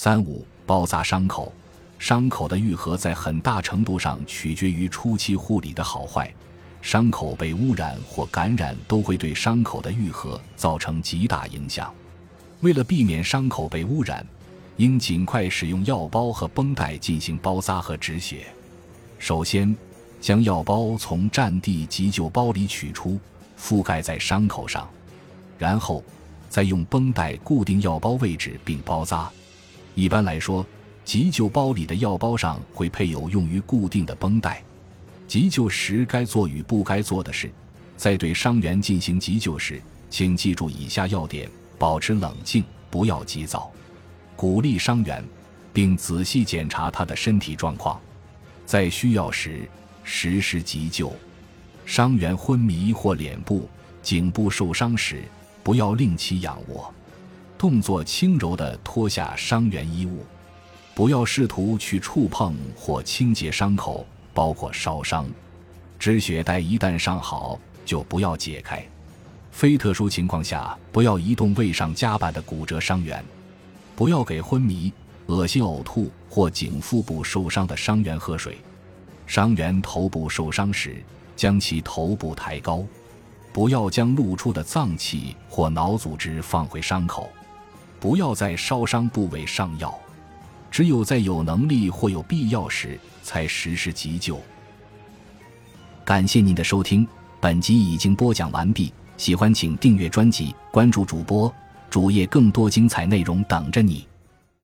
三五包扎伤口，伤口的愈合在很大程度上取决于初期护理的好坏。伤口被污染或感染都会对伤口的愈合造成极大影响。为了避免伤口被污染，应尽快使用药包和绷带进行包扎和止血。首先，将药包从战地急救包里取出，覆盖在伤口上，然后再用绷带固定药包位置并包扎。一般来说，急救包里的药包上会配有用于固定的绷带。急救时该做与不该做的事，在对伤员进行急救时，请记住以下要点：保持冷静，不要急躁，鼓励伤员，并仔细检查他的身体状况。在需要时实施急救。伤员昏迷或脸部、颈部受伤时，不要令其仰卧，动作轻柔地脱下伤员衣物，不要试图去触碰或清洁伤口。包括烧伤，止血带一旦上好就不要解开。非特殊情况下，不要移动未上夹板的骨折伤员。不要给昏迷、恶心、呕吐或颈腹部受伤的伤员喝水。伤员头部受伤时，将其头部抬高。不要将露出的脏器或脑组织放回伤口。不要在烧伤部位上药。只有在有能力或有必要时才实施急救。感谢您的收听，本集已经播讲完毕。喜欢请订阅专辑，关注主播主页，更多精彩内容等着你。